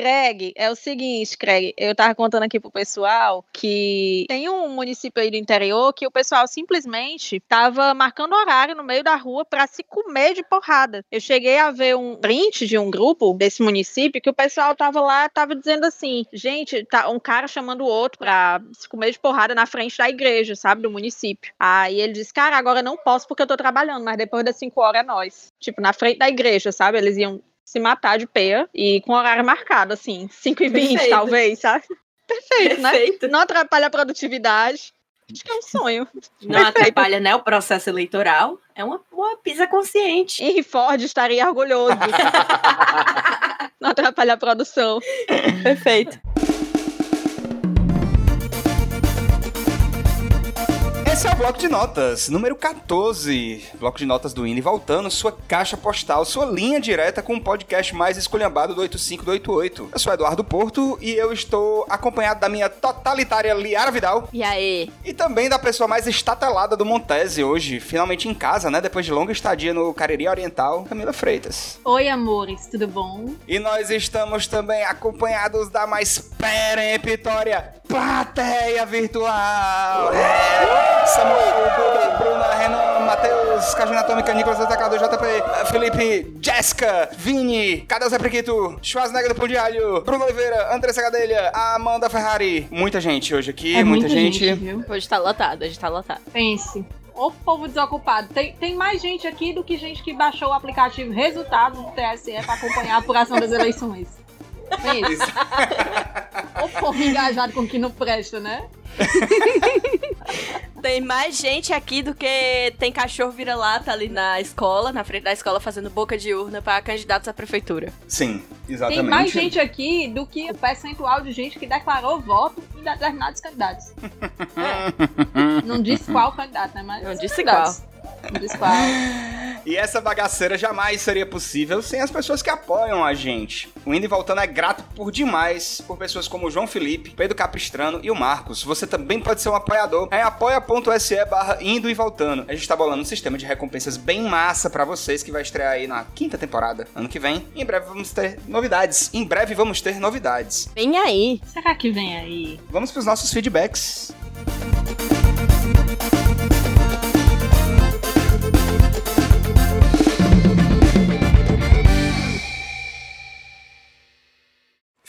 Craig, é o seguinte, Craig, eu tava contando aqui pro pessoal que tem um município aí do interior que o pessoal simplesmente tava marcando horário no meio da rua para se comer de porrada. Eu cheguei a ver um print de um grupo desse município que o pessoal tava lá, tava dizendo assim, gente, tá um cara chamando o outro pra se comer de porrada na frente da igreja, sabe, do município. Aí ele disse, cara, agora não posso porque eu tô trabalhando, mas depois das 5 horas é nós. Tipo, na frente da igreja, sabe? Eles iam se matar de peia e com horário marcado, assim, 5 e 20 talvez, sabe? Perfeito, Perfeito, né? Não atrapalha a produtividade. Acho que é um sonho. Não atrapalha, né, o processo eleitoral. É uma, uma pisa consciente. Henry Ford estaria orgulhoso. Não atrapalha a produção. Perfeito. Esse é o bloco de notas, número 14. Bloco de notas do Indie voltando, sua caixa postal, sua linha direta com o podcast mais esculhambado do 85 do 88. Eu sou Eduardo Porto e eu estou acompanhado da minha totalitária Liara Vidal. E aí? E também da pessoa mais estatelada do Montese hoje, finalmente em casa, né? Depois de longa estadia no Cariri Oriental, Camila Freitas. Oi, amores, tudo bom? E nós estamos também acompanhados da mais peremptória plateia virtual. É. Samuel, Duda, Bruna, Renan, Matheus, Cajuna Atômica, Nicolas Atacado, JP, Felipe, Jessica, Vini, Cadê o Zé Priquito, Schwarzenegger do Pão de Alho, Bruno Oliveira, Andressa Gadelha, Amanda Ferrari. Muita gente hoje aqui, é muita, muita gente. gente viu? Hoje tá lotado, hoje tá lotado. Pense. O povo desocupado. Tem, tem mais gente aqui do que gente que baixou o aplicativo Resultados do TSE para acompanhar a apuração das eleições. É isso. o povo engajado com o que não presta, né? Tem mais gente aqui do que tem cachorro vira-lata ali na escola, na frente da escola, fazendo boca de urna para candidatos à prefeitura. Sim, exatamente. Tem mais gente aqui do que o percentual de gente que declarou voto em determinados candidatos. É. Não disse qual candidato, né? Mas Não disse qual. E essa bagaceira jamais seria possível sem as pessoas que apoiam a gente. O Indo e Voltando é grato por demais por pessoas como o João Felipe, Pedro Capistrano e o Marcos. Você também pode ser um apoiador em apoia.se barra Indo e Voltando. A gente tá bolando um sistema de recompensas bem massa para vocês que vai estrear aí na quinta temporada, ano que vem. Em breve vamos ter novidades. Em breve vamos ter novidades. Vem aí. Será que vem aí? Vamos pros nossos feedbacks.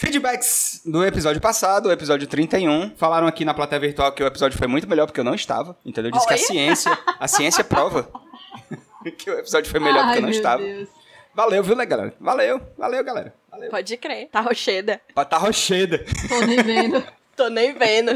Feedbacks do episódio passado, o episódio 31. Falaram aqui na plateia virtual que o episódio foi muito melhor porque eu não estava. Entendeu? Diz que a ciência, a ciência prova que o episódio foi melhor porque eu não estava. Deus. Valeu, viu, né, galera? Valeu, valeu, galera. Valeu. Pode crer. Tá rocheda. Tá rocheda. Tô nem vendo. Tô nem vendo.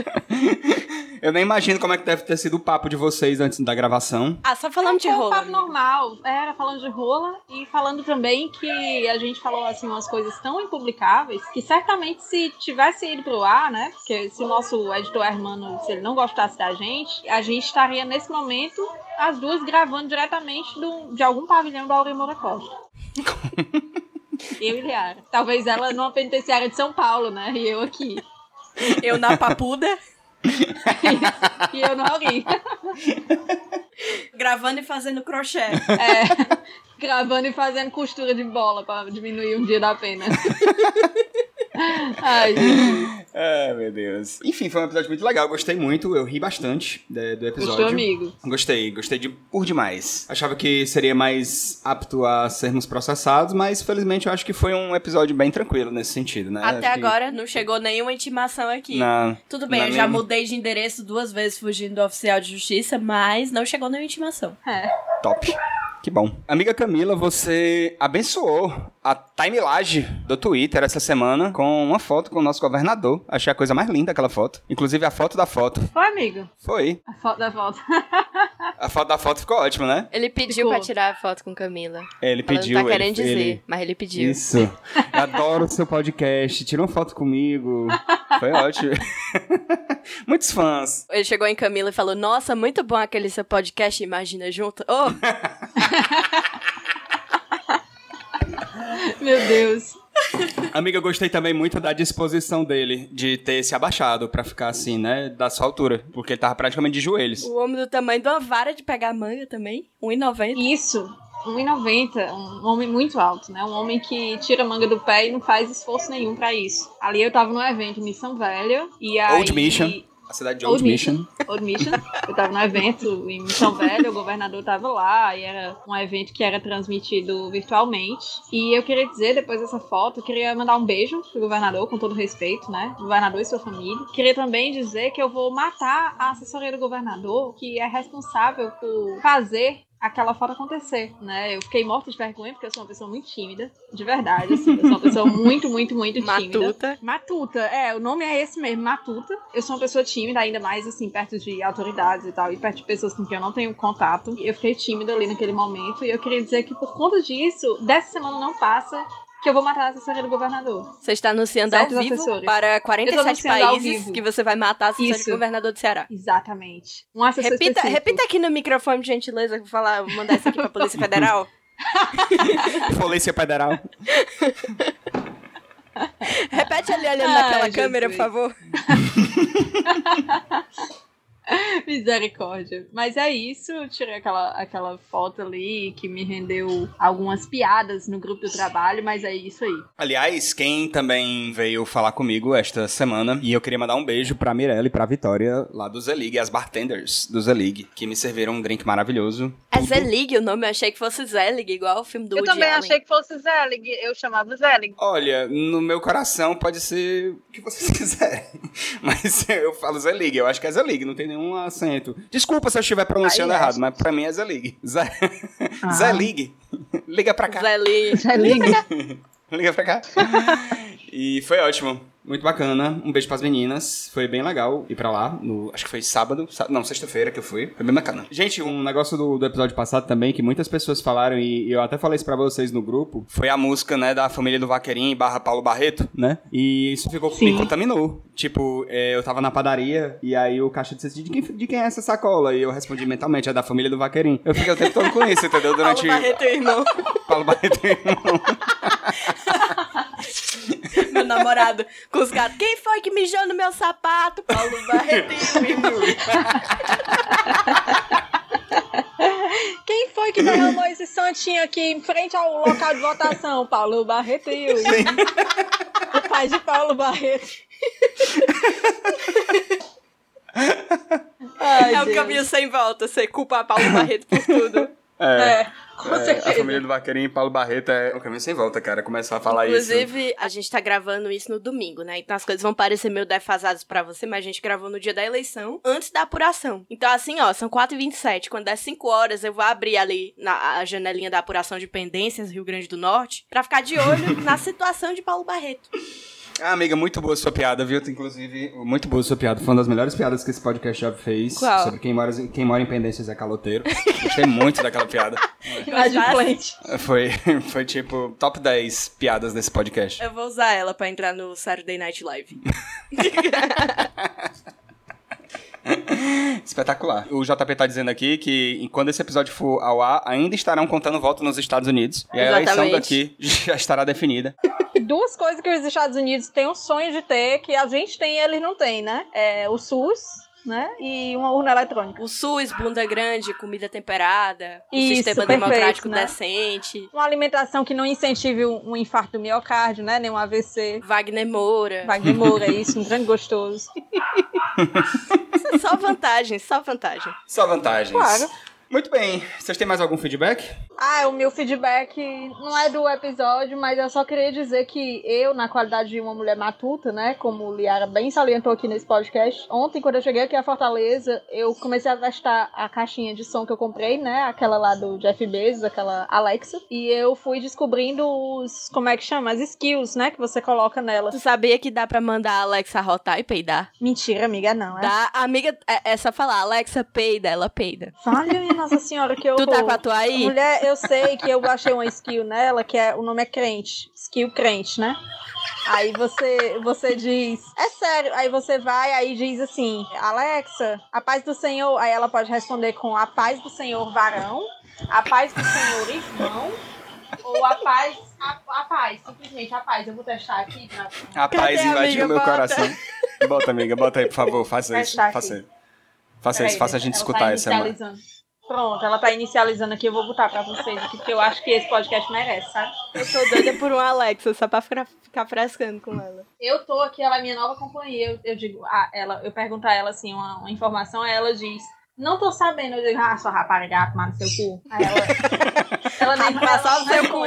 Eu nem imagino como é que deve ter sido o papo de vocês antes da gravação. Ah, só falando de rola. Um papo normal. Era falando de rola e falando também que a gente falou assim umas coisas tão impublicáveis que certamente se tivesse ido pro ar, né? Porque se o nosso editor Hermano, se ele não gostasse da gente, a gente estaria nesse momento as duas gravando diretamente do, de algum pavilhão da Aurimora Costa. eu e Liara. Talvez ela numa penitenciária de São Paulo, né? E eu aqui. Eu na papuda. e eu no Auri. Gravando e fazendo crochê. É, gravando e fazendo costura de bola pra diminuir um dia da pena. Ai. Ai, meu Deus. Enfim, foi um episódio muito legal. Gostei muito. Eu ri bastante de, do episódio. Gostou, amigo? Gostei. Gostei de por demais. Achava que seria mais apto a sermos processados, mas felizmente eu acho que foi um episódio bem tranquilo nesse sentido, né? Até acho agora que... não chegou nenhuma intimação aqui. Não. Tudo bem, eu já mudei de endereço duas vezes fugindo do oficial de justiça, mas não chegou nenhuma intimação. É. Top. Que bom. Amiga Camila, você abençoou a timeline do Twitter essa semana com uma foto com o nosso governador. Achei a coisa mais linda aquela foto. Inclusive a foto da foto. Foi, amigo? Foi. A foto da foto. a foto da foto ficou ótima, né? Ele pediu ficou. pra tirar a foto com Camila. Ele Ela pediu. Não tá querendo ele, dizer, ele... mas ele pediu. Isso. Eu adoro o seu podcast. Tira uma foto comigo. Foi ótimo. Muitos fãs. Ele chegou em Camila e falou: Nossa, muito bom aquele seu podcast, imagina junto. Oh! Meu Deus. Amiga, eu gostei também muito da disposição dele de ter se abaixado pra ficar assim, né? Da sua altura. Porque ele tava praticamente de joelhos. O homem do tamanho de uma vara de pegar manga também. 1,90. Isso. 1,90, um homem muito alto, né? Um homem que tira a manga do pé e não faz esforço nenhum pra isso. Ali eu tava no evento em Missão Velha e aí... Old Mission. A cidade de Old, Old Mission. Old Mission. Eu tava no evento em Missão Velha, o governador tava lá, e era um evento que era transmitido virtualmente. E eu queria dizer, depois dessa foto, eu queria mandar um beijo pro governador, com todo respeito, né? Governador e sua família. Queria também dizer que eu vou matar a assessoria do governador, que é responsável por fazer aquela foto acontecer, né? Eu fiquei morta de vergonha porque eu sou uma pessoa muito tímida, de verdade, assim, eu sou uma pessoa muito, muito, muito tímida. Matuta. Matuta, é, o nome é esse mesmo, Matuta. Eu sou uma pessoa tímida, ainda mais assim, perto de autoridades e tal, e perto de pessoas com quem eu não tenho contato. Eu fiquei tímida ali naquele momento, e eu queria dizer que por conta disso, dessa semana não passa que eu vou matar a assessoria do governador. Você está anunciando Certos ao vivo assessores. para Eu 47 tô anunciando ao países que você vai matar a assessora Isso. do governador do Ceará. Exatamente. Um assessor Repita, específico. repita aqui no microfone, por gentileza, vou falar, vou mandar isso aqui pra Polícia Federal. Polícia Federal. Repete ali olhando Ai, naquela Jesus. câmera, por favor. Misericórdia. Mas é isso, eu tirei aquela, aquela foto ali que me rendeu algumas piadas no grupo do trabalho, mas é isso aí. Aliás, quem também veio falar comigo esta semana, e eu queria mandar um beijo pra Mirella e pra Vitória, lá do Zelig, as bartenders do Zelig, que me serviram um drink maravilhoso. É Zelig o nome, eu achei que fosse Zelig, igual o filme do Eu Woody também Allen. achei que fosse Zelig. Eu chamava Zelig. Olha, no meu coração pode ser o que vocês quiserem. Mas eu falo Zelig, eu acho que é Zelig, não tem nenhum acento. Desculpa se eu estiver pronunciando Aí é, errado, mas pra mim é Zelig. Zé... Ah. Zelig. Liga pra cá. Zelig. Zelig. Liga pra cá. e foi ótimo. Muito bacana. Um beijo pras meninas. Foi bem legal ir pra lá. No, acho que foi sábado. sá- não, sexta-feira que eu fui. Foi bem bacana. Gente, um negócio do, do episódio passado também que muitas pessoas falaram e eu até falei isso pra vocês no grupo. Foi a música, né, da família do Vaqueirinho barra Paulo Barreto, né? E isso ficou, me Sim. contaminou. Tipo, é, eu tava na padaria e aí o caixa disse assim, de quem, de quem é essa sacola? E eu respondi mentalmente, é da família do Vaqueirinho. Eu fiquei o tempo todo com isso, entendeu? Durante... Paulo Barreto, irmão. Paulo Barreto, irmão. Meu namorado com os gatos. Quem foi que mijou no meu sapato? Paulo Barreto, irmão. Quem foi que derramou esse santinho aqui em frente ao local de votação? Paulo Barreto e o, o pai de Paulo Barreto. Ai, É o Deus. caminho sem volta, você culpa Paulo Barreto por tudo. É, com É, certeza. a família do Vaqueirinho e Paulo Barreto é um caminho sem volta, cara. Começar a falar isso. Inclusive, a gente tá gravando isso no domingo, né? Então as coisas vão parecer meio defasadas pra você, mas a gente gravou no dia da eleição, antes da apuração. Então, assim, ó, são 4h27. Quando der 5 horas, eu vou abrir ali na a janelinha da apuração de pendências, Rio Grande do Norte, pra ficar de olho na situação de Paulo Barreto. Ah, amiga, muito boa sua piada, viu? Inclusive, muito boa sua piada. Foi uma das melhores piadas que esse podcast já fez. Qual? Sobre quem mora, quem mora em Pendências é caloteiro. Gostei muito daquela piada. Inadimplente. Foi, foi tipo top 10 piadas desse podcast. Eu vou usar ela pra entrar no Saturday Night Live. Espetacular. O JP tá dizendo aqui que quando esse episódio for ao ar, ainda estarão contando voto nos Estados Unidos. E a eleição Exatamente. daqui já estará definida. Duas coisas que os Estados Unidos têm um sonho de ter, que a gente tem e eles não têm, né? É o SUS, né? E uma urna eletrônica. O SUS, bunda grande, comida temperada, Isso, sistema perfeito, democrático né? decente, Uma alimentação que não incentive um um infarto do miocárdio, né? Nem um AVC. Wagner Moura. Wagner Moura, isso, um grande gostoso. Só vantagem, só vantagem. Só vantagens. Claro. Muito bem. Vocês têm mais algum feedback? Ah, o meu feedback não é do episódio, mas eu só queria dizer que eu, na qualidade de uma mulher matuta, né, como o Liara bem salientou aqui nesse podcast, ontem, quando eu cheguei aqui a Fortaleza, eu comecei a testar a caixinha de som que eu comprei, né, aquela lá do Jeff Bezos, aquela Alexa, e eu fui descobrindo os, como é que chama? As skills, né, que você coloca nela. Tu sabia que dá pra mandar a Alexa rotar e peidar? Mentira, amiga, não, é? Dá, a amiga, é, é só falar, Alexa peida, ela peida. Vale, nossa senhora, que eu... Tu tá com a tua aí? Mulher, eu sei que eu baixei uma skill nela, que é o nome é crente. Skill crente, né? Aí você, você diz, é sério. Aí você vai, aí diz assim, Alexa, a paz do Senhor. Aí ela pode responder com a paz do Senhor varão, a paz do Senhor irmão, ou a paz, a, a paz, simplesmente a paz. Eu vou testar aqui pra. A paz no meu Bota. coração. Bota, amiga, bota aí, por favor. Faça Vai isso. Faça, faça isso, faça a gente ela escutar tá essa. mano. Pronto, ela tá inicializando aqui, eu vou botar pra vocês aqui, porque eu acho que esse podcast merece, sabe? Eu tô doida por um Alexa, só pra ficar, ficar frescando com ela. Eu tô aqui, ela é minha nova companhia. Eu, eu digo, ah, ela, eu pergunto a ela assim, uma, uma informação, aí ela diz. Não tô sabendo, eu digo, ah, sua rapariga, tomar no seu cu. Aí ela. ela nem Rapaz, só no seu cu.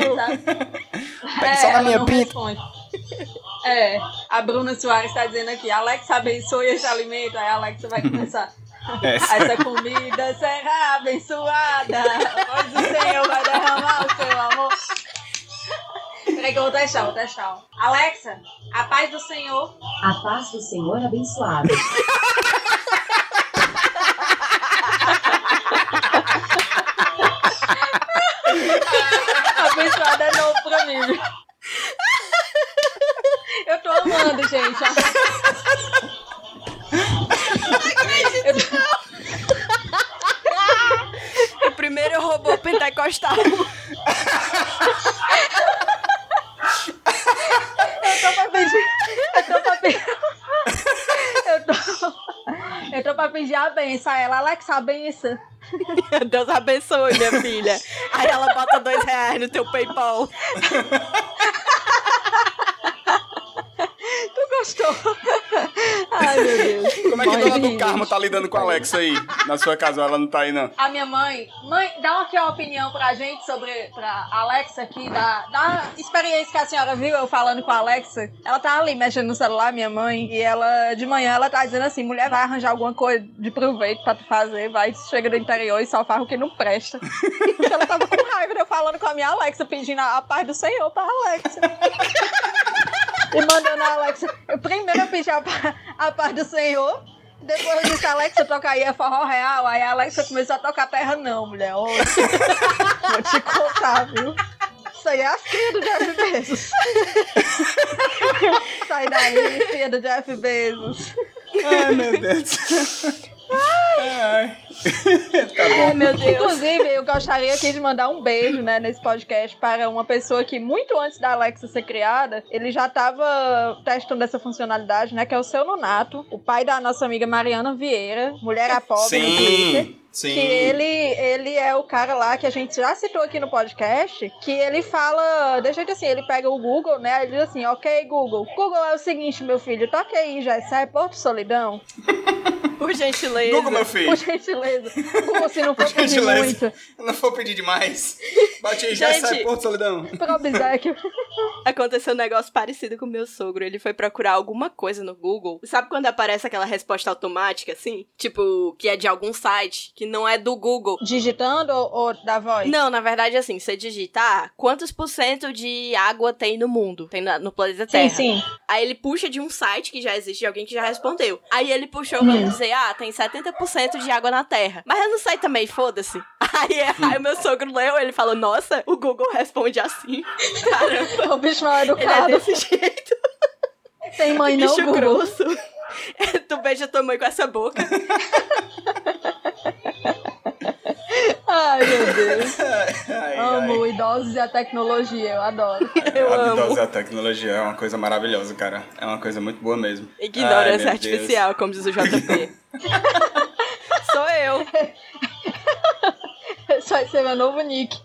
Pega só na ela minha pinta. responde. É, a Bruna Soares tá dizendo aqui, Alexa abençoe esse alimento. Aí a Alexa vai começar. Essa. Essa comida será abençoada. Voz do Senhor vai derramar o seu amor. Peraí que eu vou testar, vou testar. Alexa, a paz do Senhor. A paz do Senhor abençoada. Abençoada é novo pra mim. Eu tô amando, gente. Eu O primeiro robô pentecostal. Eu tô pra pedir. Eu tô pra pedir. Eu tô. Eu tô pra pedir a benção a ela. Alexa, a benção. Deus abençoe, minha filha. Aí ela bota dois reais no teu PayPal. Tu gostou? Ai, meu Deus. Como é que a dona do Carmo tá lidando com a Alexa aí? Na sua casa, ela não tá aí, não. A minha mãe, mãe, dá aqui uma opinião pra gente sobre pra Alexa aqui, da, da experiência que a senhora viu eu falando com a Alexa. Ela tá ali mexendo no celular, minha mãe, e ela, de manhã, ela tá dizendo assim: mulher, vai arranjar alguma coisa de proveito pra tu fazer, vai, chega do interior e só faz o que não presta. Ela tava com raiva de eu falando com a minha Alexa, pedindo a, a paz do Senhor pra Alexa. E mandando a Alexa. Eu primeiro eu pedi a, a paz do Senhor. Depois eu disse, Alexa, toca aí, é forró real. Aí a Alexa começou a tocar terra, não, mulher. Ô, vou te contar, viu? Isso aí é as crias do Jeff Bezos. Sai daí, filha do Jeff Bezos. Ai, meu Deus. Ai. tá bom. Ai, meu Deus. Inclusive, eu gostaria aqui de mandar um beijo, né, nesse podcast para uma pessoa que, muito antes da Alexa ser criada, ele já estava testando essa funcionalidade, né, que é o seu Nonato, o pai da nossa amiga Mariana Vieira, mulher a pobre. Sim, sim. Que ele, ele é o cara lá que a gente já citou aqui no podcast, que ele fala, de jeito assim, ele pega o Google, né? Ele diz assim, ok, Google. Google é o seguinte, meu filho, toque aí, já sai Porto Solidão. Por gentileza. Google, meu filho. Por gentileza. Google, se não for Por pedir muito. Não vou pedir demais. Bate aí, já Gente. sai Porto Solidão. Pro Obséquio. Aconteceu um negócio parecido com o meu sogro. Ele foi procurar alguma coisa no Google. Sabe quando aparece aquela resposta automática, assim? Tipo, que é de algum site, que não é do Google. Digitando ou, ou da voz? Não, na verdade, assim, você digita ah, quantos por cento de água tem no mundo, tem na- no planeta Terra. Sim, sim. Aí ele puxa de um site que já existe, de alguém que já respondeu. Aí ele puxou Hum. pra dizer, ah, tem 70% de água na Terra. Mas eu não sei também, foda-se. Aí, aí o meu sogro leu, ele falou, nossa, o Google responde assim. Caramba, O bicho não é ele é educado. desse jeito. Tem mãe não, Bicho Google. grosso. tu beija tua mãe com essa boca. Ai, meu Deus. Ai, Amo idosos e a tecnologia, eu adoro. Eu a amo. idosa tecnologia é uma coisa maravilhosa, cara. É uma coisa muito boa mesmo. Ignorância Ai, Deus. artificial, como diz o JP. Sou eu. Esse vai ser meu novo nick.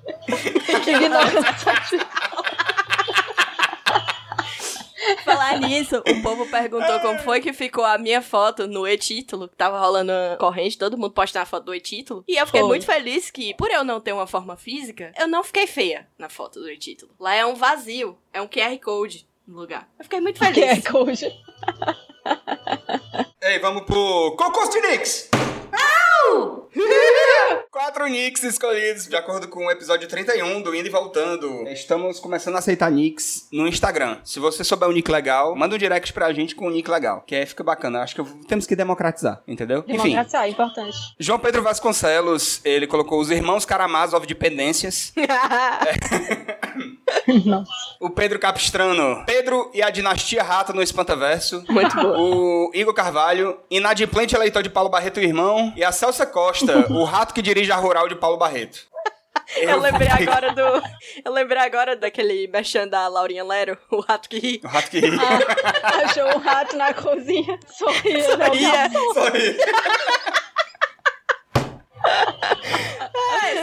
Ignorância artificial. Falar nisso, o povo perguntou como foi que ficou a minha foto no e-título. que Tava rolando a corrente, todo mundo postando a foto do e-título. E eu fiquei Foi. muito feliz que, por eu não ter uma forma física, eu não fiquei feia na foto do e-título. Lá é um vazio, é um QR Code no lugar. Eu fiquei muito feliz. coach. Ei, vamos pro concurso de Quatro Nicks escolhidos de acordo com o episódio 31 do Indo e Voltando. Estamos começando a aceitar Nicks no Instagram. Se você souber um nick legal, manda um direct pra gente com um nick legal. Que aí fica bacana. Acho que eu- temos que democratizar, entendeu? Democracia, é importante. João Pedro Vasconcelos, ele colocou os irmãos Karamazov de Pendências. Não. O Pedro Capistrano, Pedro e a Dinastia Rata no Espantaverso. muito boa. O Igor Carvalho, inadimplente eleitor de Paulo Barreto e irmão. E a Celsa Costa, o rato que dirige a rural de Paulo Barreto. Eu lembrei agora do. Eu lembrei agora daquele mexendo da Laurinha Lero, o rato que ri. O rato que ri. Ah, achou um rato na cozinha. Sorria. Sorria.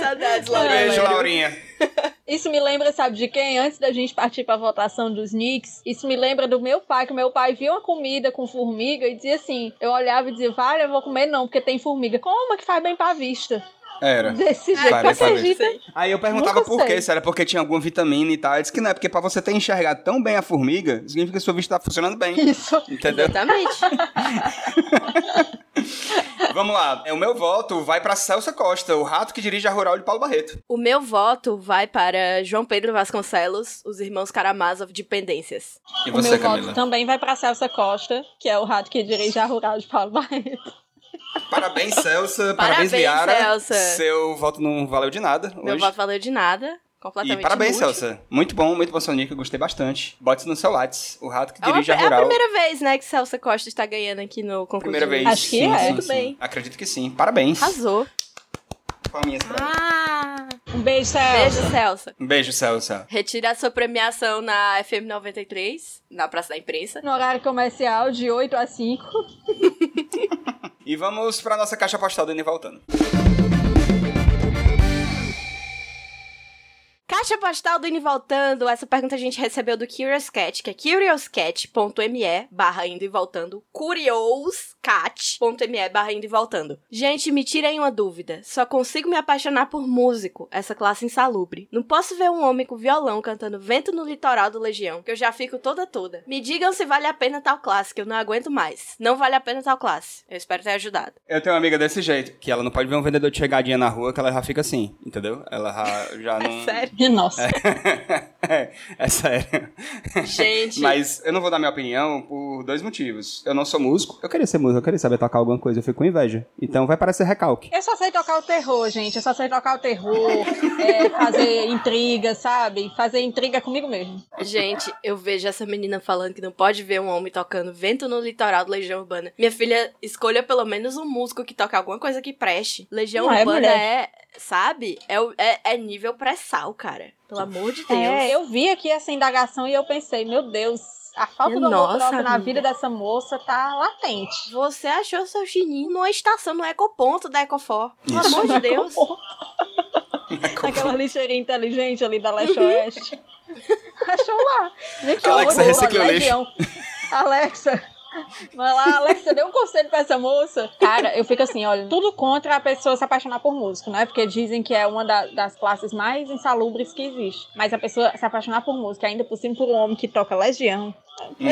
Saudades, Laura. beijo, Laurinha. Isso me lembra, sabe de quem? Antes da gente partir pra votação dos Knicks, isso me lembra do meu pai, que meu pai via uma comida com formiga e dizia assim: eu olhava e dizia, vale, eu vou comer não, porque tem formiga. Como que faz bem pra vista? Era. Desse jeito, pra acredita? Aí eu perguntava por quê, se era porque tinha alguma vitamina e tal. Eu disse que não, é porque pra você ter enxergado tão bem a formiga, significa que sua vista tá funcionando bem. Isso. Entendeu? Exatamente. Vamos lá. É, O meu voto vai pra Celso Costa, o rato que dirige a Rural de Paulo Barreto. O meu voto vai para João Pedro Vasconcelos, os irmãos Karamazov de Pendências. E O você, meu Camila? voto também vai pra Celsa Costa, que é o rato que dirige a Rural de Paulo Barreto. Parabéns, Celsa. Parabéns, Parabéns, Liara. Celsa. Seu voto não valeu de nada Meu hoje. voto valeu de nada. Completamente E parabéns, inútil. Celsa. Muito bom, muito bom, Sonic. Eu gostei bastante. Bote no seu Lattes. O rato que É, uma- dirige a é a Rural. primeira vez, né, que Celsa Costa está ganhando aqui no concurso. Primeira vez. Acho que sim, é. sim, Muito sim. bem. Acredito que sim. Parabéns. Arrasou. Palminhas pra. Ah! Um beijo, Celsa. Beijo, Celsa. Um beijo, Celsa. Retira a sua premiação na FM 93, na Praça da Imprensa. No horário comercial, de 8 a 5. E vamos pra nossa caixa postal do Ine voltando. Caixa postal do Indo e Voltando. Essa pergunta a gente recebeu do Curious Cat, que é curiouscat.me barra indo e voltando. Curioscat.me barra indo e voltando. Gente, me tirem uma dúvida. Só consigo me apaixonar por músico, essa classe insalubre. Não posso ver um homem com violão cantando Vento no Litoral do Legião, que eu já fico toda toda. Me digam se vale a pena tal classe, que eu não aguento mais. Não vale a pena tal classe. Eu espero ter ajudado. Eu tenho uma amiga desse jeito, que ela não pode ver um vendedor de chegadinha na rua, que ela já fica assim, entendeu? Ela já, já não... Sério? Nossa. é, é sério. Gente. Mas eu não vou dar minha opinião por dois motivos. Eu não sou músico. Eu queria ser músico, eu queria saber tocar alguma coisa, eu fico com inveja. Então vai parecer recalque. Eu só sei tocar o terror, gente. Eu só sei tocar o terror, é, fazer intriga, sabe? Fazer intriga comigo mesmo. Gente, eu vejo essa menina falando que não pode ver um homem tocando vento no litoral do Legião Urbana. Minha filha, escolha pelo menos um músico que toque alguma coisa que preste. Legião Não é, Urbana mulher. é, sabe? É, é, é nível pré-sal, cara. Pelo amor de Deus. É, eu vi aqui essa indagação e eu pensei, meu Deus, a falta do amor próprio na vida dessa moça tá latente. Você achou seu chininho numa estação no ecoponto da Ecofor. Pelo Isso. amor de Deus. Aquela lixeirinha inteligente ali da Leste Oeste. Achou lá. Gente, Alexa, recicla o lixo. Alexa. Vai lá, Alexa, dê um conselho pra essa moça. Cara, eu fico assim, olha, tudo contra a pessoa se apaixonar por músico, né? Porque dizem que é uma da- das classes mais insalubres que existe. Mas a pessoa se apaixonar por música, ainda por cima por um homem que toca legião.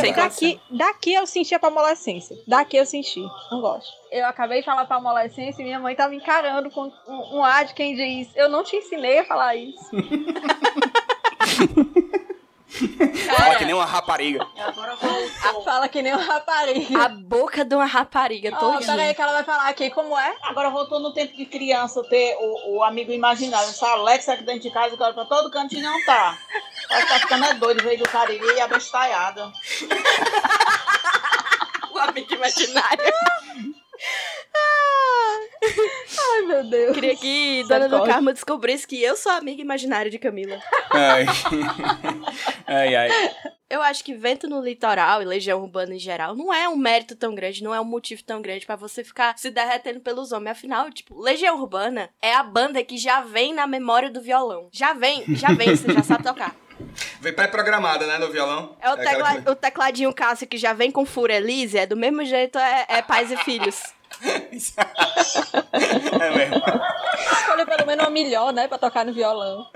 Sem. Daqui, daqui eu senti a palmolescência. Daqui eu senti. Não gosto. Eu acabei de falar palmolescência e minha mãe tá me encarando com um, um ar de quem diz: Eu não te ensinei a falar isso. Fala que nem uma rapariga. Agora voltou. Fala que nem uma rapariga. A boca de uma rapariga todinha. peraí que ela vai falar aqui como é. Agora voltou no tempo de criança ter o, o amigo imaginário. Essa Alexa aqui dentro de casa, agora pra todo cantinho não tá. Ela tá ficando é doido, veio do Cariri e abestalhada. O amigo imaginário. Ai, meu Deus. Queria que Dona do. Carmo descobrisse que eu sou amiga imaginária de Camila. Ai. ai, ai. Eu acho que vento no litoral e legião urbana em geral não é um mérito tão grande, não é um motivo tão grande pra você ficar se derretendo pelos homens. Afinal, tipo, Legião Urbana é a banda que já vem na memória do violão. Já vem, já vem, você já sabe tocar. Vem pré-programada, né, no violão. É o, aquela tecla- que- o tecladinho Cássio que já vem com Fura Elise, é do mesmo jeito, é, é pais e filhos. É mesmo. Escolha pelo menos uma melhor, né? Pra tocar no violão.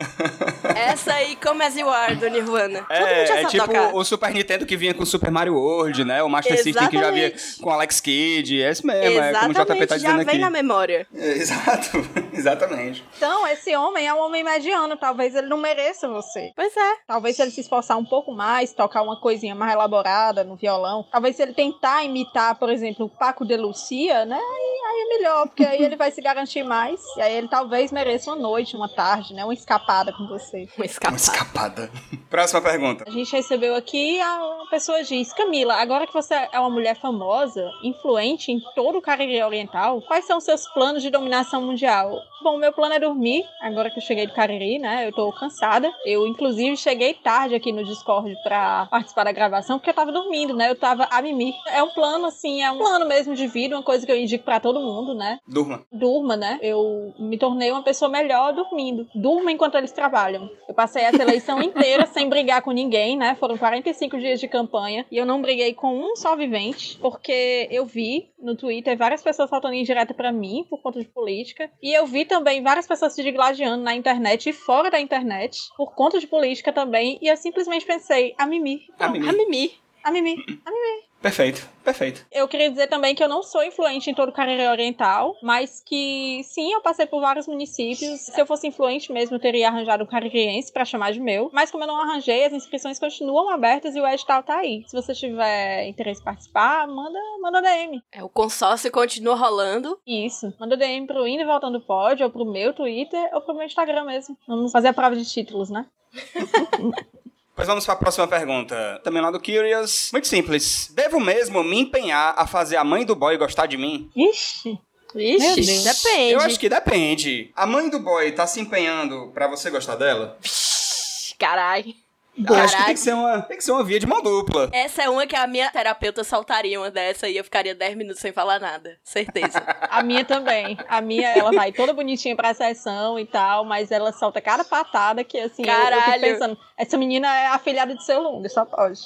Essa aí, Come As You Are, do Nirvana. É, já é sabe tipo tocar. o Super Nintendo que vinha com o Super Mario World, né? O Master System que já vinha Exatamente. com o Alex Kidd. É isso mesmo, é como o JP Exatamente, tá já dizendo vem aqui. na memória. É, Exato, exatamente. Então, esse homem é um homem mediano. Talvez ele não mereça você. Pois é. Talvez se ele se esforçar um pouco mais, tocar uma coisinha mais elaborada no violão. Talvez se ele tentar imitar, por exemplo, o Paco de Lucia, né? Aí, aí é melhor, porque aí ele vai se garantir mais. E aí ele talvez mereça uma noite, uma tarde, né? Uma escapada com você. Um Uma escapado. escapada. Próxima pergunta. A gente recebeu aqui, a pessoa diz: Camila, agora que você é uma mulher famosa, influente em todo o Cariri Oriental, quais são os seus planos de dominação mundial? Bom, meu plano é dormir, agora que eu cheguei do Cariri, né? Eu tô cansada. Eu, inclusive, cheguei tarde aqui no Discord pra participar da gravação, porque eu tava dormindo, né? Eu tava a mimir. É um plano, assim, é um plano mesmo de vida, uma coisa que eu indico pra todo mundo, né? Durma. Durma, né? Eu me tornei uma pessoa melhor dormindo. Durma enquanto eles trabalham. Eu passei essa eleição inteira sem brigar com ninguém, né? Foram 45 dias de campanha e eu não briguei com um só vivente, porque eu vi no Twitter várias pessoas faltando indireta pra mim por conta de política. E eu vi também várias pessoas se digladiando na internet e fora da internet por conta de política também. E eu simplesmente pensei, a Mimi. A Mimi. A Mimi. A Mimi. A Mimi. Perfeito, perfeito. Eu queria dizer também que eu não sou influente em todo o Cariri Oriental, mas que sim, eu passei por vários municípios. Se eu fosse influente mesmo, eu teria arranjado um caririense pra chamar de meu. Mas como eu não arranjei, as inscrições continuam abertas e o edital tá aí. Se você tiver interesse em participar, manda, manda DM. É, o consórcio continua rolando. Isso. Manda DM pro Indo e Voltando Pod, ou pro meu Twitter, ou pro meu Instagram mesmo. Vamos fazer a prova de títulos, né? Pois vamos para a próxima pergunta. Também lá do Curious. Muito simples. Devo mesmo me empenhar a fazer a mãe do boy gostar de mim? Ixi. Ixi, depende. Eu acho que depende. A mãe do boy tá se empenhando pra você gostar dela? Carai. Eu acho que tem Caralho. que ser uma, tem que ser uma via de mão dupla. Essa é uma que a minha terapeuta soltaria uma dessa e eu ficaria 10 minutos sem falar nada. Certeza. A minha também. A minha, ela vai toda bonitinha pra sessão e tal, mas ela solta cada patada que, assim, eu- eu, Caralho. fico pensando, essa menina é afilhada de seu Lunga, só pode.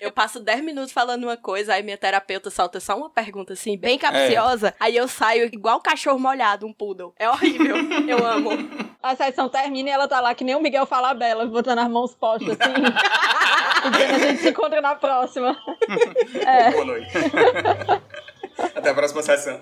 Eu passo 10 minutos falando uma coisa, aí minha terapeuta solta só uma pergunta assim, bem capciosa, aí eu saio igual um cachorro molhado, um poodle. É horrível. Eu amo. A sessão termina e ela tá lá que nem o Miguel Falabella, botando as mãos postas, dizendo, a gente se encontra na próxima. Boa noite. Até a próxima sessão.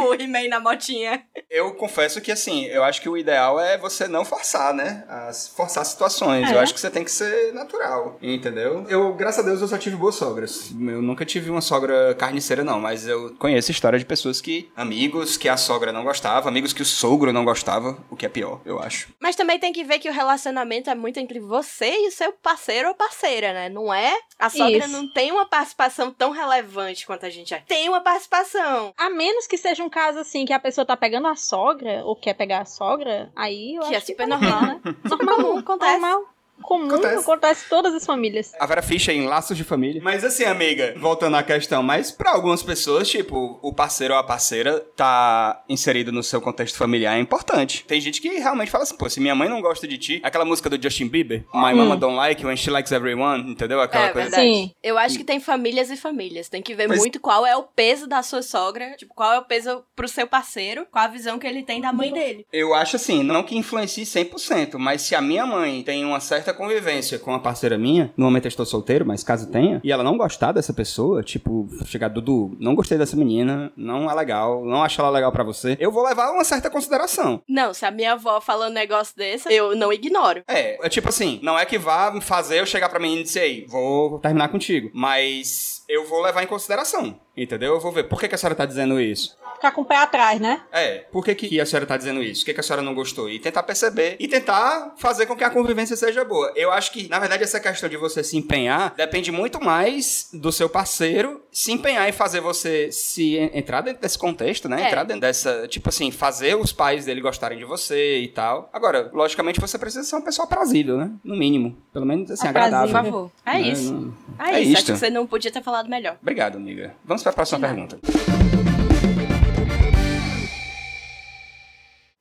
o He-Man na motinha. Eu confesso que, assim, eu acho que o ideal é você não forçar, né? As, forçar situações. É. Eu acho que você tem que ser natural, entendeu? Eu, graças a Deus, eu só tive boas sogras. Eu nunca tive uma sogra carniceira, não. Mas eu conheço história de pessoas que... Amigos que a sogra não gostava, amigos que o sogro não gostava, o que é pior, eu acho. Mas também tem que ver que o relacionamento é muito entre você e o seu parceiro ou parceira, né? Não é? A sogra Isso. não tem uma participação tão relevante quanto a gente é. Tem uma participação. A menos que seja um caso assim que a pessoa tá pegando a sogra, ou quer pegar a sogra, aí eu Que é acho super tá normal, né? Super comum, acontece. Normal. Comum, Acontece. acontece. em todas as famílias. A Vera Ficha em Laços de Família. Mas assim, amiga, voltando à questão, mas pra algumas pessoas, tipo, o parceiro ou a parceira tá inserido no seu contexto familiar é importante. Tem gente que realmente fala assim, pô, se minha mãe não gosta de ti, aquela música do Justin Bieber, My Mama Don't Like When She Likes Everyone, entendeu? Aquela É coisa. verdade. Sim. Eu acho que tem famílias e famílias. Tem que ver Mas- muito qual é o peso da sua sogra, tipo, qual é o peso pro seu parceiro, qual a visão que ele tem da mãe dele. Eu acho assim, não que influencie 100%, mas se a minha mãe tem uma certa convivência com uma parceira minha, no momento eu estou solteiro, mas caso tenha, e ela não gostar dessa pessoa, tipo, chegar, Dudu, não gostei dessa menina, não é legal, não acho ela legal pra você, eu vou levar uma certa consideração. Não, se a minha avó falando um negócio desse, eu não ignoro. É, é tipo assim, não é que vá fazer eu chegar pra mim e dizer, ei, vou terminar contigo, mas eu vou levar em consideração, entendeu? Eu vou ver, por que, que a senhora tá dizendo isso? Ficar com o pé atrás, né? É, por que, que a senhora tá dizendo isso? O que, que a senhora não gostou? E tentar perceber e tentar fazer com que a convivência seja boa. Eu acho que, na verdade, essa questão de você se empenhar depende muito mais do seu parceiro se empenhar e fazer você se en- entrar dentro desse contexto, né? É. Entrar dentro dessa, tipo assim, fazer os pais dele gostarem de você e tal. Agora, logicamente, você precisa ser uma pessoa aprazível, né? No mínimo. Pelo menos, assim, Aprazível. Por agradável. favor. É Né? isso. Não- É, É isso. isto. Acho que você não podia ter falado melhor. Obrigado, amiga. Vamos para a próxima pergunta.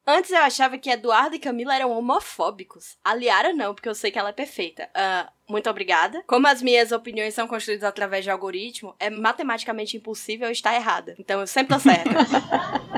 Antes eu achava que Eduardo e Camila eram homofóbicos. A Liara não, porque eu sei que ela é perfeita. Ah, muito obrigada. Como as minhas opiniões são construídas através de algoritmo, é matematicamente impossível estar errada. Então eu sempre tô certa.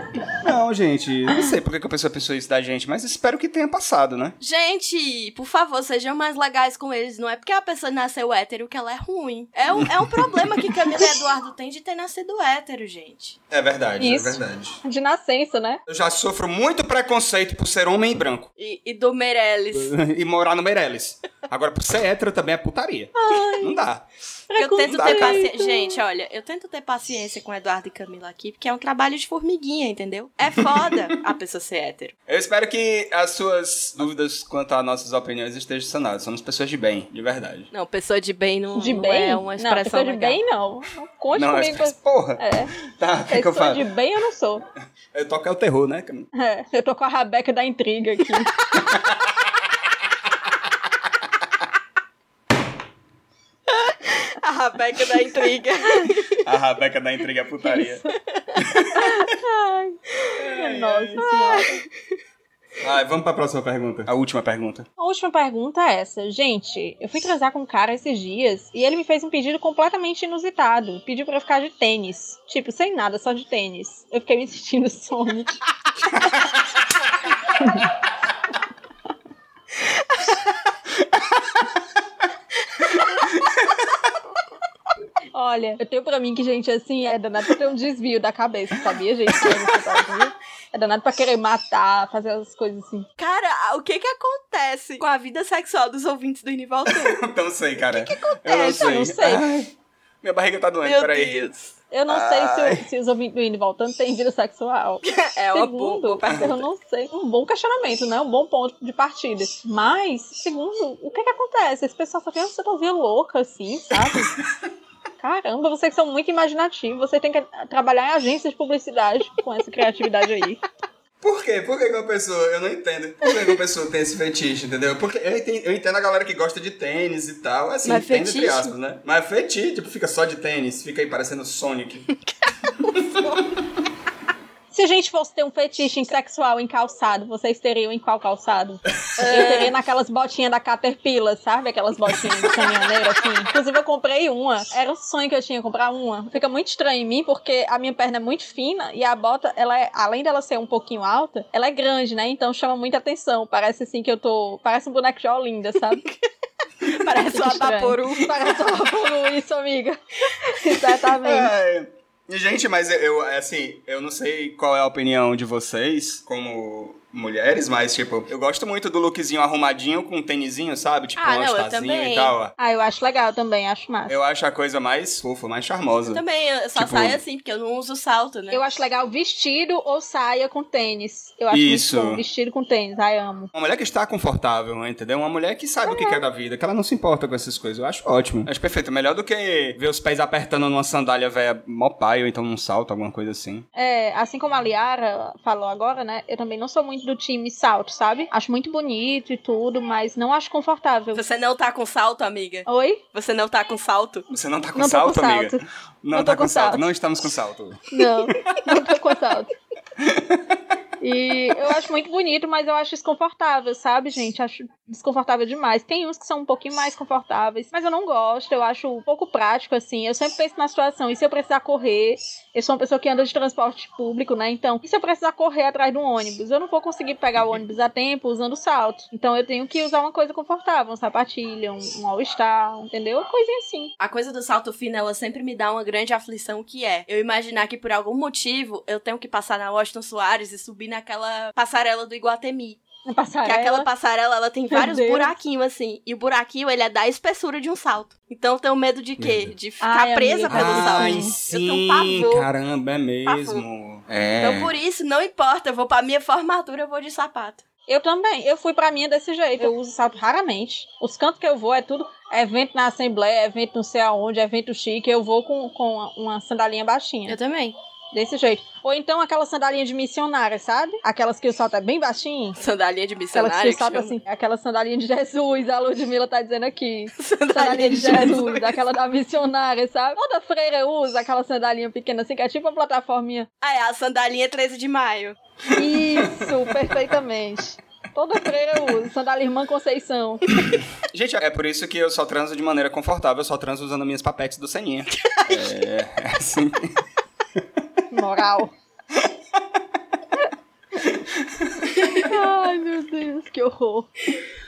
Não, gente, não sei por que a pessoa pensou isso da gente, mas espero que tenha passado, né? Gente, por favor, sejam mais legais com eles. Não é porque a pessoa nasceu hétero que ela é ruim. É um, é um problema que Camila e Eduardo têm de ter nascido hétero, gente. É verdade, Isso. é verdade. De nascença, né? Eu já sofro muito preconceito por ser homem e branco E, e do Meirelles. e morar no Meirelles. Agora, por ser hétero também é putaria. Não dá. Eu tento ter paciência. Gente, olha, eu tento ter paciência com Eduardo e Camila aqui, porque é um trabalho de formiguinha, entendeu? É foda a pessoa ser hétero. Eu espero que as suas dúvidas quanto às nossas opiniões estejam sanadas. Somos pessoas de bem, de verdade. Não, pessoa de bem não, De não bem? é uma não, expressão pessoa de legal. bem não. Não conte não, comigo. mas, porra. É, Tá, o que, que eu pessoa faço? de bem eu não sou. Eu toco é o terror, né? Camila? É, eu tô com a rabeca da intriga aqui. A Rabeca da intriga. A Rabeca da intriga é putaria. Nossa senhora. Ah, vamos pra próxima pergunta. A última pergunta. A última pergunta é essa. Gente, eu fui transar com um cara esses dias e ele me fez um pedido completamente inusitado. Pediu pra eu ficar de tênis. Tipo, sem nada, só de tênis. Eu fiquei me sentindo Sonic. Olha, eu tenho pra mim que, gente, assim, é danado pra ter um desvio da cabeça, sabia, gente? É danado pra querer matar, fazer as coisas assim. Cara, o que que acontece com a vida sexual dos ouvintes do Inivaltão? Não sei, cara. O que que Eu não acontece? sei. Eu não sei. Minha barriga tá doendo, Meu peraí. Deus. Eu não Ai. sei se, se os ouvintes do Indo Voltando têm vida sexual. É uma boa, Segundo, boa eu não sei. Um bom questionamento, né? Um bom ponto de partida. Mas, segundo, o que que acontece? Esse pessoal só tem uma sedosia louca, assim, sabe? Caramba, vocês são muito imaginativos. Você tem que trabalhar em agências de publicidade com essa criatividade aí. Por quê? Por que que uma pessoa... Eu não entendo. Por que que uma pessoa tem esse fetiche, entendeu? Porque eu entendo, eu entendo a galera que gosta de tênis e tal. Assim, Mas entendo entre fetiche? aspas, né? Mas fetiche, tipo, fica só de tênis. Fica aí parecendo Sonic. Se a gente fosse ter um fetiche em sexual em calçado, vocês teriam em qual calçado? Eu teria naquelas botinhas da Caterpillar, sabe? Aquelas botinhas de caminhoneiro, assim. Inclusive, eu comprei uma. Era um sonho que eu tinha comprar uma. Fica muito estranho em mim, porque a minha perna é muito fina e a bota, ela é, além dela ser um pouquinho alta, ela é grande, né? Então chama muita atenção. Parece assim que eu tô. Parece um boneco de Olinda, sabe? Parece uma. Vaporu. Parece um Vaporu, isso, amiga. Exatamente. É, gente, mas eu, assim, eu não sei qual é a opinião de vocês como mulheres, mas, tipo, eu gosto muito do lookzinho arrumadinho com um tênisinho, sabe? Tipo, Ah, um não, eu e tal. ó. Ah, eu acho legal também, acho massa. Eu acho a coisa mais fofa, mais charmosa. Também, eu só Tipo- saio assim, porque eu não uso salto, né? Eu acho legal vestido ou saia com tênis. Eu acho Isso. muito bom. Vestido com tênis. Ai, amo. Uma mulher que está confortável, entendeu? Uma mulher que sabe o que quer da vida, que ela não se importa com essas coisas. Eu acho ótimo. Acho perfeito. Melhor do que ver os pés apertando numa sandália velha mó pai, ou então num salto, alguma coisa assim. É, assim como a Liara falou agora, né? Eu também não sou muito do time salto, sabe? Acho muito bonito e tudo, mas não acho confortável. Você não tá com salto, amiga? Oi? Você não tá com salto? Você não tá com Não salto, com amiga? salto. Não, Não tá com salto. salto. Não estamos com salto. Não, não tô com salto. E eu acho muito bonito, mas eu acho desconfortável, sabe, gente? Acho desconfortável demais. Tem uns que são um pouquinho mais confortáveis, mas eu não gosto. Eu acho um pouco prático, assim. Eu sempre penso na situação. E se eu precisar correr? Eu sou uma pessoa que anda de transporte público, né? Então, e se eu precisar correr atrás de um ônibus? Eu não vou conseguir pegar o ônibus a tempo usando salto. Então, eu tenho que usar uma coisa confortável, uma sapatilha, um, um all-star, entendeu? Coisinha assim. A coisa do salto fino, ela sempre me dá uma grande aflição, que é eu imaginar que por algum motivo eu tenho que passar na Washington Soares e subir naquela passarela do Iguatemi. Na Que passarela. aquela passarela, ela tem vários buraquinhos, assim. E o buraquinho, ele é da espessura de um salto. Então eu tenho medo de quê? De ficar Ai, presa amiga, pelo salto. Ai, Eu sim, tenho pavor. caramba, é mesmo. É. Então por isso, não importa, eu vou pra minha formatura, eu vou de sapato. Eu também. Eu fui pra minha desse jeito. Eu uso salto raramente. Os cantos que eu vou é tudo evento na Assembleia, evento não sei aonde, evento chique. Eu vou com, com uma sandalinha baixinha. Eu também. Desse jeito. Ou então aquela sandalinha de missionária, sabe? Aquelas que o salto é bem baixinho. Sandalinha de Aquelas que o salto que chama. assim. Aquela sandalinha de Jesus, a Ludmilla tá dizendo aqui. Sandalinha Sandalinha de de Jesus, Jesus. aquela da missionária, sabe? Toda freira usa aquela sandalinha pequena assim, que é tipo uma plataforminha. Ah, é a sandalinha 13 de maio. Isso, perfeitamente. Toda freira usa. Sandália Irmã Conceição. Gente, é por isso que eu só transo de maneira confortável, eu só transo usando minhas papetes do Seninha. é, é assim. Moral. Ai, meu Deus, que horror.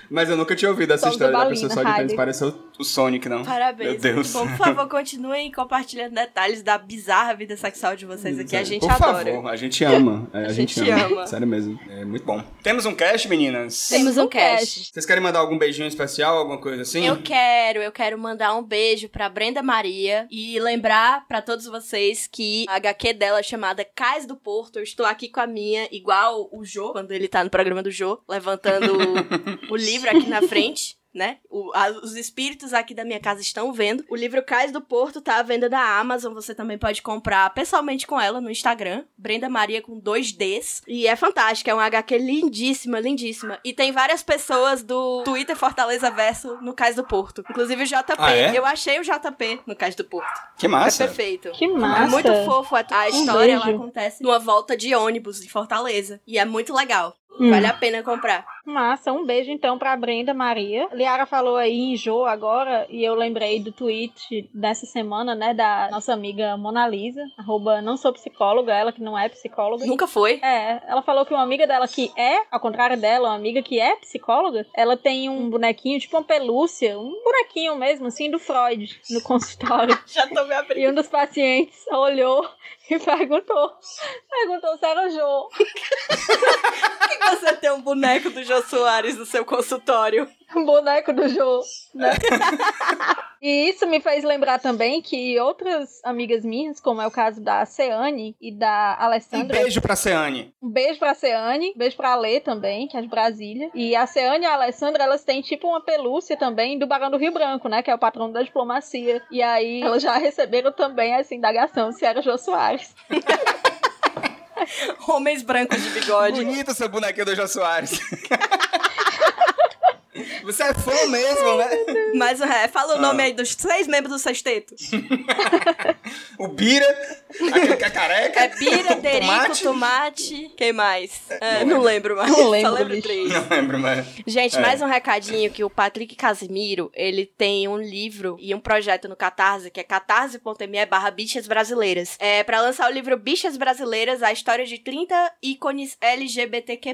Mas eu nunca tinha ouvido essa história da pessoa só de tênis. Pareceu o Sonic, não. Parabéns. Meu Deus. Bom, por favor, continuem compartilhando detalhes da bizarra vida sexual de vocês aqui. A gente Por adora. favor, a gente ama. É, a, gente, gente ama. ama. Sério mesmo. É muito bom. Temos um cast, meninas? Temos um cast. Vocês querem mandar algum beijinho especial, alguma coisa assim? Eu quero, eu quero mandar um beijo pra Brenda Maria e lembrar pra todos vocês que a HQ dela é chamada Cais do Porto. Eu estou aqui com a minha, igual o Jô, quando ele tá no programa do Jô, levantando o, o livro aqui na frente. Né? O- a- os espíritos aqui da minha casa estão vendo. O livro Cais do Porto tá à venda na Amazon. Você também pode comprar pessoalmente com ela no Instagram. Brenda Maria com dois Ds. E é fantástica, é uma HQ lindíssima, lindíssima. E tem várias pessoas do Twitter Fortaleza Verso no Cais do Porto. Inclusive o JP. Ah, é? Eu achei o JP no Cais do Porto. Que É massa. perfeito. Que massa. É muito fofo. A, a história ela acontece numa volta de ônibus em Fortaleza. E é muito legal. Hum. Vale a pena comprar. Massa, um beijo então pra Brenda Maria. Liara falou aí em Jô agora, e eu lembrei do tweet dessa semana, né, da nossa amiga Mona Lisa, arroba não sou psicóloga, ela que não é psicóloga. Nunca foi. É, ela falou que uma amiga dela que é, ao contrário dela, uma amiga que é psicóloga, ela tem um bonequinho, tipo uma pelúcia, um bonequinho mesmo, assim, do Freud, no consultório. Já tô me abrindo. E um dos pacientes olhou e perguntou, perguntou se era o Jô. Você tem um boneco do Jô Soares no seu consultório. um boneco do Jô, né? e isso me fez lembrar também que outras amigas minhas, como é o caso da Ceane e da Um Alessandra, beijo pra Ceane. um beijo pra Ceane, um beijo pra Lê também, que é de Brasília. E a Ceane e a Alessandra, elas têm tipo uma pelúcia também do Barão do Rio Branco, né? Que é o patrão da diplomacia. E aí elas já receberam também essa indagação se era Jô Soares. Homens brancos de bigode. Bonito seu bonequinho do Jô Soares. Você é fã mesmo, né? Mas é, fala o Ah. nome aí dos seis membros do sexteto. O Bira, aquele que é careca. É Bira, o Derico, tomate. Tomate. Quem mais? É, Não não lembro mais. Não lembro, Só lembro três. Não lembro, mas... Gente, É. mais um recadinho que o Patrick Casimiro, ele tem um livro e um projeto no Catarse, que é catarse.me barra bichas brasileiras. É para lançar o livro Bichas Brasileiras, a história de 30 ícones LGBTQ+.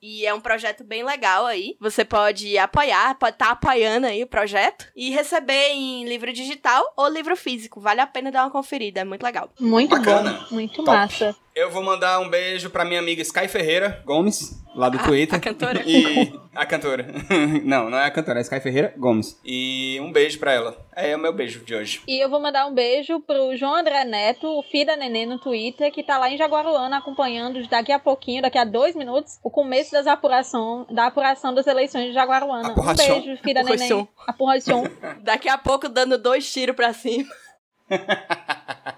E é um projeto bem legal aí. Você pode apoiar, pode estar apoiando aí o projeto e receber em livro digital ou livro físico. Vale a pena dar uma conferida, é muito legal. Muito Bacana. bom, muito Top. massa. Eu vou mandar um beijo pra minha amiga Sky Ferreira Gomes, lá do Twitter. a cantora? E a cantora. não, não é a cantora, é Sky Ferreira Gomes. E um beijo pra ela. É o meu beijo de hoje. E eu vou mandar um beijo pro João André Neto, o filho da Nenê no Twitter, que tá lá em Jaguaruana acompanhando daqui a pouquinho, daqui a dois minutos, o começo das apuração, da apuração das eleições de Jaguaruana. Um beijo, filho da Nenê. Apuração. Apuração. Daqui a pouco dando dois tiros pra cima.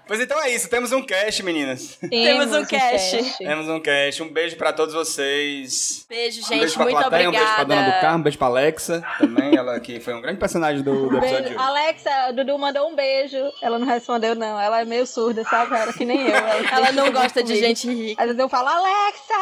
Pois então é isso, temos um cast, meninas. Temos um cast. Temos um cast. Um beijo pra todos vocês. Beijo, um gente. beijo pra muito plateia, obrigada. um beijo pra dona do carro, um beijo pra Alexa também, ela que foi um grande personagem do, do episódio Beijo. Alexa, Dudu mandou um beijo. Ela não respondeu, não. Ela é meio surda, sabe? Ela que nem eu. Ela não gosta de comigo. gente rica. Às vezes eu falo, Alexa!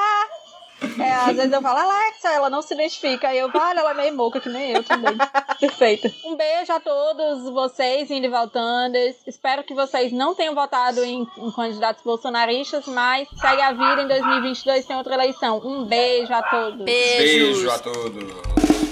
É, às vezes eu falo, Alexa, ela não se identifica. Aí eu falo, ela é meio moca, que nem eu também. Perfeito. Um beijo a todos vocês, indo e voltando. Espero que vocês não tenham votado em, em candidatos bolsonaristas, mas segue a vida em 2022 tem outra eleição. Um beijo a todos. Beijos. Beijo a todos.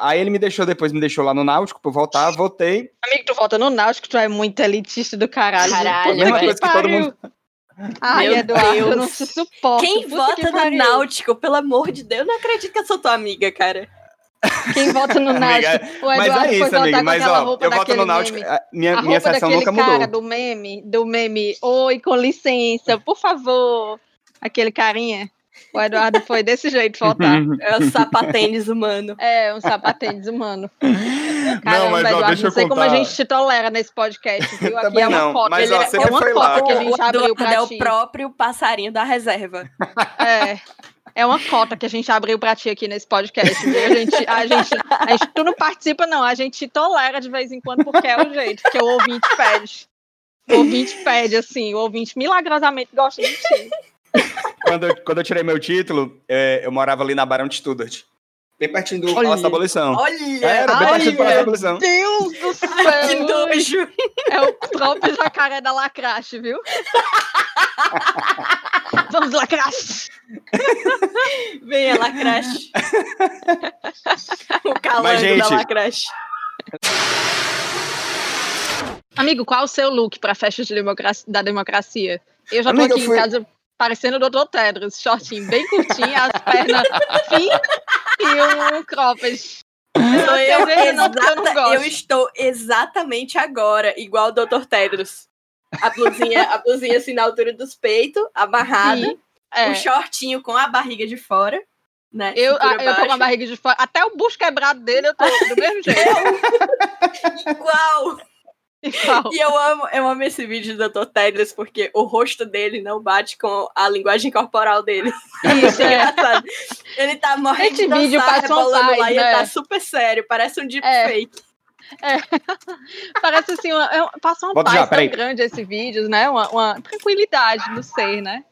Aí ele me deixou depois, me deixou lá no Náutico pra eu voltar, voltei. Amigo, tu volta no Náutico, tu é muito elitista do caralho. Caralho, que coisa que todo mundo. Ai, Meu Eduardo, Deus. eu não te suporto. Quem Puta vota que no pariu. Náutico, pelo amor de Deus, eu não acredito que eu sou tua amiga, cara. Quem vota no Náutico? O Mas Eduardo é foi isso, votar amigo. com Mas ó, eu voto no Náutico. meme. a- Minha, A minha roupa sessão daquele nunca cara mudou. do meme, do meme, oi, com licença, por favor. Aquele carinha. O Eduardo foi desse jeito votar. É o sapatênis humano. É, um sapatênis humano. Caramba, mas, ó, Eduardo, deixa não eu sei como a contar. gente te tolera nesse podcast, viu? Aqui Também é uma não, cota. mas, Ele ó, é- é uma lá. que a O gente abriu Eduardo pra é o ti. próprio passarinho da reserva. É. É uma cota que a gente abriu pra ti aqui nesse podcast, viu? A gente, a gente, a gente, tu não participa, não. A gente te tolera de vez em quando porque é o jeito que o ouvinte pede. O ouvinte pede, assim, o ouvinte milagrosamente gosta de ti. quando, eu, quando eu tirei meu título, é, eu morava ali na Barão de Studart. Bem pertinho do Olha. Palácio da Abolição. Olha! Era, bem pertinho do Palácio da meu Abolição. Deus do céu! que nojo! É o próprio jacaré da lacrache, viu? Vamos, lacrache! Venha, Lacrache. o calango Mas, da gente- Lacrache. Amigo, qual o seu look pra festa de democracia- da democracia? Eu já tô Amiga, eu aqui fui- em casa parecendo o Dr. Tedros, shortinho bem curtinho, as pernas finas e um cropped. Eu, eu exata- gosto. eu estou exatamente agora, igual o Dr. Tedros. A blusinha, a blusinha assim na altura dos peitos, amarrada, Sim, é. o shortinho com a barriga de fora, né? Eu, a- eu tô com a barriga de fora. Até o bucho quebrado dele, eu tô do mesmo jeito. Igual! Igual. E eu amo, eu amo esse vídeo do Dr. Tedros, porque o rosto dele não bate com a linguagem corporal dele. Isso, é. Engraçado. Ele tá morrendo Esse de dançar, vídeo passa uma rebolando lá paz, e ele né? tá super sério, parece um É. deepfake. Parece assim, uma, é um- passa uma Volta paz já, tão grande esse vídeo, né? Uma, uma tranquilidade do ser, né?